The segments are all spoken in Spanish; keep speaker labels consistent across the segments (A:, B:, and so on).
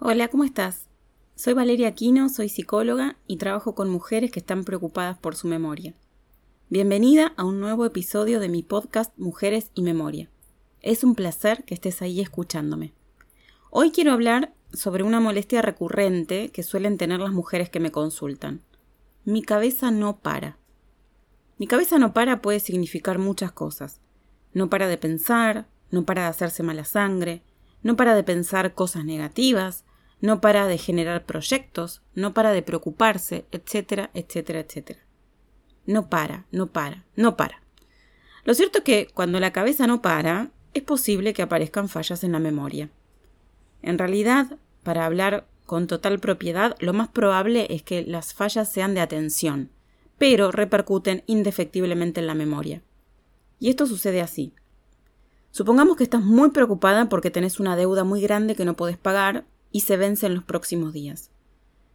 A: Hola, ¿cómo estás? Soy Valeria Aquino, soy psicóloga y trabajo con mujeres que están preocupadas por su memoria. Bienvenida a un nuevo episodio de mi podcast Mujeres y Memoria. Es un placer que estés ahí escuchándome. Hoy quiero hablar sobre una molestia recurrente que suelen tener las mujeres que me consultan. Mi cabeza no para. Mi cabeza no para puede significar muchas cosas. No para de pensar, no para de hacerse mala sangre, no para de pensar cosas negativas, no para de generar proyectos, no para de preocuparse, etcétera, etcétera, etcétera. No para, no para, no para. Lo cierto es que cuando la cabeza no para, es posible que aparezcan fallas en la memoria. En realidad, para hablar con total propiedad, lo más probable es que las fallas sean de atención, pero repercuten indefectiblemente en la memoria. Y esto sucede así. Supongamos que estás muy preocupada porque tenés una deuda muy grande que no podés pagar y se vence en los próximos días.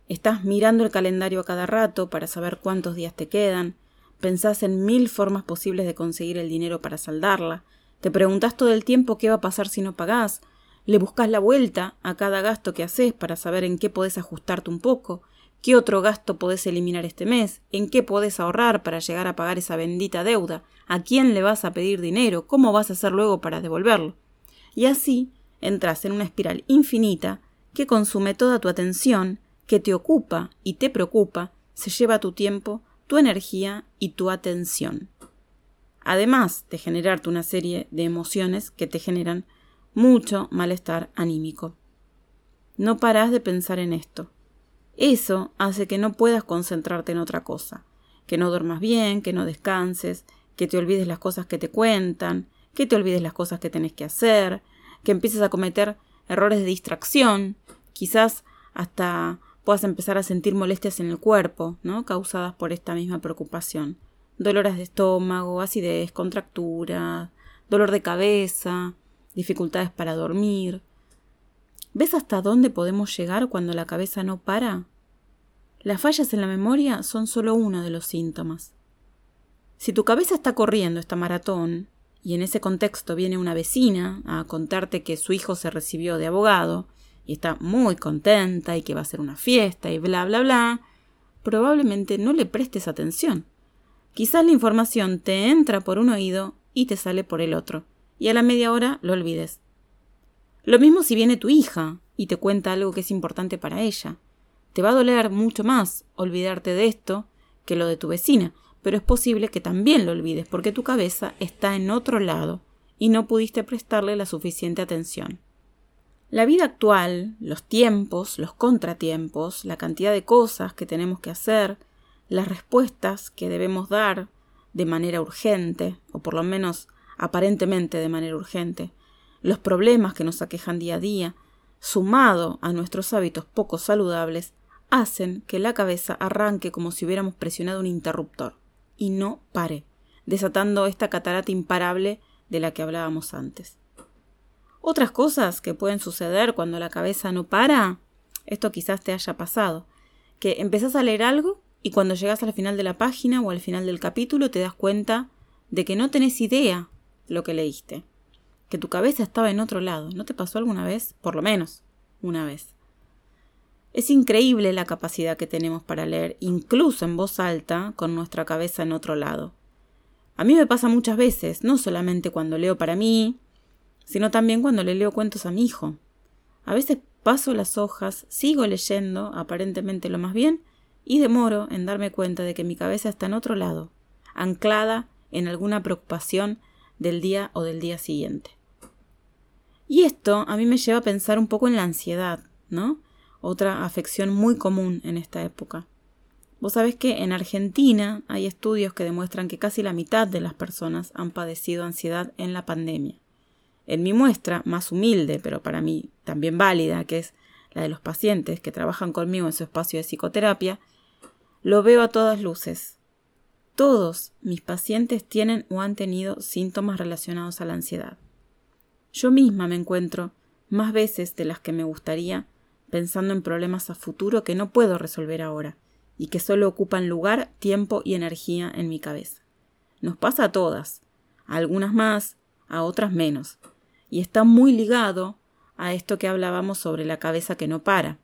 A: Estás mirando el calendario a cada rato para saber cuántos días te quedan, pensás en mil formas posibles de conseguir el dinero para saldarla, te preguntas todo el tiempo qué va a pasar si no pagás, le buscas la vuelta a cada gasto que haces para saber en qué podés ajustarte un poco, qué otro gasto podés eliminar este mes, en qué podés ahorrar para llegar a pagar esa bendita deuda, a quién le vas a pedir dinero, cómo vas a hacer luego para devolverlo. Y así entras en una espiral infinita que consume toda tu atención, que te ocupa y te preocupa, se lleva tu tiempo, tu energía y tu atención. Además de generarte una serie de emociones que te generan mucho malestar anímico. No parás de pensar en esto. Eso hace que no puedas concentrarte en otra cosa, que no duermas bien, que no descanses, que te olvides las cosas que te cuentan, que te olvides las cosas que tenés que hacer, que empieces a cometer errores de distracción, quizás hasta puedas empezar a sentir molestias en el cuerpo, ¿no? causadas por esta misma preocupación. Dolores de estómago, acidez, contractura, dolor de cabeza, dificultades para dormir. ¿Ves hasta dónde podemos llegar cuando la cabeza no para? Las fallas en la memoria son solo uno de los síntomas. Si tu cabeza está corriendo esta maratón, y en ese contexto viene una vecina a contarte que su hijo se recibió de abogado y está muy contenta y que va a hacer una fiesta y bla bla bla, probablemente no le prestes atención. Quizás la información te entra por un oído y te sale por el otro, y a la media hora lo olvides. Lo mismo si viene tu hija y te cuenta algo que es importante para ella. Te va a doler mucho más olvidarte de esto que lo de tu vecina, pero es posible que también lo olvides porque tu cabeza está en otro lado y no pudiste prestarle la suficiente atención. La vida actual, los tiempos, los contratiempos, la cantidad de cosas que tenemos que hacer, las respuestas que debemos dar de manera urgente, o por lo menos aparentemente de manera urgente, los problemas que nos aquejan día a día, sumado a nuestros hábitos poco saludables, hacen que la cabeza arranque como si hubiéramos presionado un interruptor y no pare, desatando esta catarata imparable de la que hablábamos antes. Otras cosas que pueden suceder cuando la cabeza no para, esto quizás te haya pasado, que empezás a leer algo y cuando llegas al final de la página o al final del capítulo te das cuenta de que no tenés idea lo que leíste, que tu cabeza estaba en otro lado. ¿No te pasó alguna vez? Por lo menos una vez. Es increíble la capacidad que tenemos para leer, incluso en voz alta, con nuestra cabeza en otro lado. A mí me pasa muchas veces, no solamente cuando leo para mí, sino también cuando le leo cuentos a mi hijo. A veces paso las hojas, sigo leyendo, aparentemente lo más bien, y demoro en darme cuenta de que mi cabeza está en otro lado, anclada en alguna preocupación del día o del día siguiente. Y esto a mí me lleva a pensar un poco en la ansiedad, ¿no? Otra afección muy común en esta época. Vos sabés que en Argentina hay estudios que demuestran que casi la mitad de las personas han padecido ansiedad en la pandemia. En mi muestra, más humilde, pero para mí también válida, que es la de los pacientes que trabajan conmigo en su espacio de psicoterapia, lo veo a todas luces. Todos mis pacientes tienen o han tenido síntomas relacionados a la ansiedad. Yo misma me encuentro más veces de las que me gustaría pensando en problemas a futuro que no puedo resolver ahora y que solo ocupan lugar, tiempo y energía en mi cabeza. Nos pasa a todas, a algunas más, a otras menos, y está muy ligado a esto que hablábamos sobre la cabeza que no para.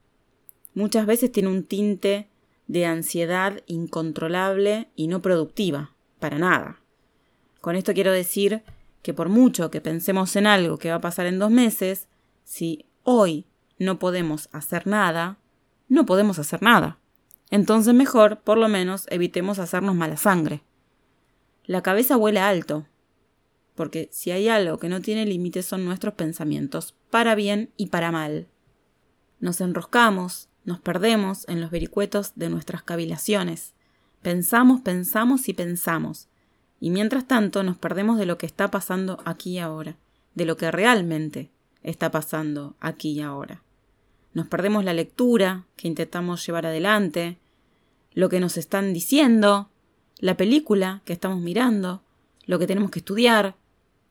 A: Muchas veces tiene un tinte de ansiedad incontrolable y no productiva, para nada. Con esto quiero decir que por mucho que pensemos en algo que va a pasar en dos meses, si hoy no podemos hacer nada, no podemos hacer nada. Entonces mejor, por lo menos, evitemos hacernos mala sangre. La cabeza vuela alto, porque si hay algo que no tiene límites son nuestros pensamientos, para bien y para mal. Nos enroscamos, nos perdemos en los vericuetos de nuestras cavilaciones. Pensamos, pensamos y pensamos. Y mientras tanto nos perdemos de lo que está pasando aquí y ahora, de lo que realmente está pasando aquí y ahora. Nos perdemos la lectura que intentamos llevar adelante, lo que nos están diciendo, la película que estamos mirando, lo que tenemos que estudiar,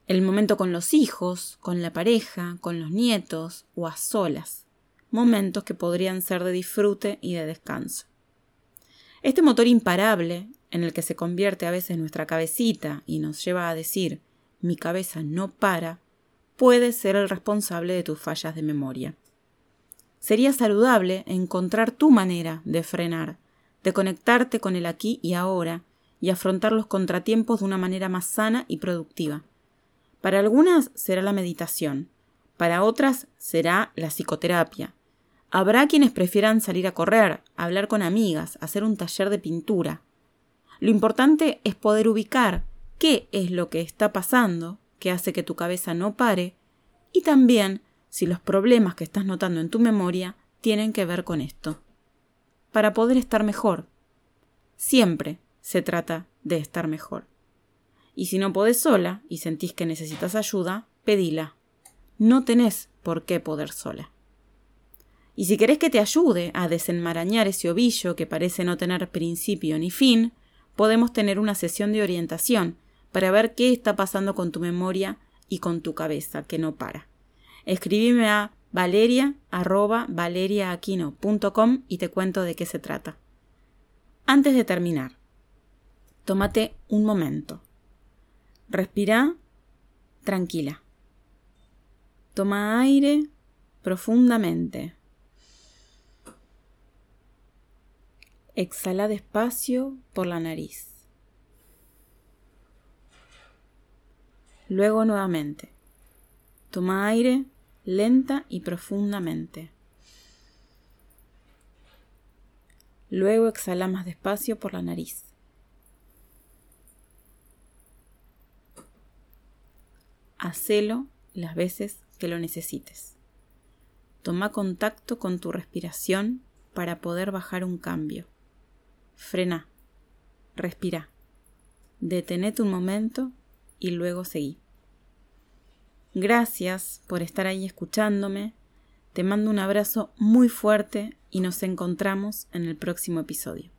A: el momento con los hijos, con la pareja, con los nietos o a solas, momentos que podrían ser de disfrute y de descanso. Este motor imparable, en el que se convierte a veces nuestra cabecita y nos lleva a decir mi cabeza no para, puede ser el responsable de tus fallas de memoria. Sería saludable encontrar tu manera de frenar, de conectarte con el aquí y ahora y afrontar los contratiempos de una manera más sana y productiva. Para algunas será la meditación, para otras será la psicoterapia. Habrá quienes prefieran salir a correr, hablar con amigas, hacer un taller de pintura. Lo importante es poder ubicar qué es lo que está pasando que hace que tu cabeza no pare y también si los problemas que estás notando en tu memoria tienen que ver con esto. Para poder estar mejor. Siempre se trata de estar mejor. Y si no podés sola y sentís que necesitas ayuda, pedila. No tenés por qué poder sola. Y si querés que te ayude a desenmarañar ese ovillo que parece no tener principio ni fin, podemos tener una sesión de orientación para ver qué está pasando con tu memoria y con tu cabeza, que no para. Escribime a valeria valeriaaquino.com y te cuento de qué se trata. Antes de terminar, tómate un momento. Respira tranquila. Toma aire profundamente. Exhala despacio por la nariz. Luego nuevamente. Toma aire lenta y profundamente. Luego exhala más despacio por la nariz. Hacelo las veces que lo necesites. Toma contacto con tu respiración para poder bajar un cambio. Frena. Respira. Detenete un momento y luego seguí. Gracias por estar ahí escuchándome. Te mando un abrazo muy fuerte y nos encontramos en el próximo episodio.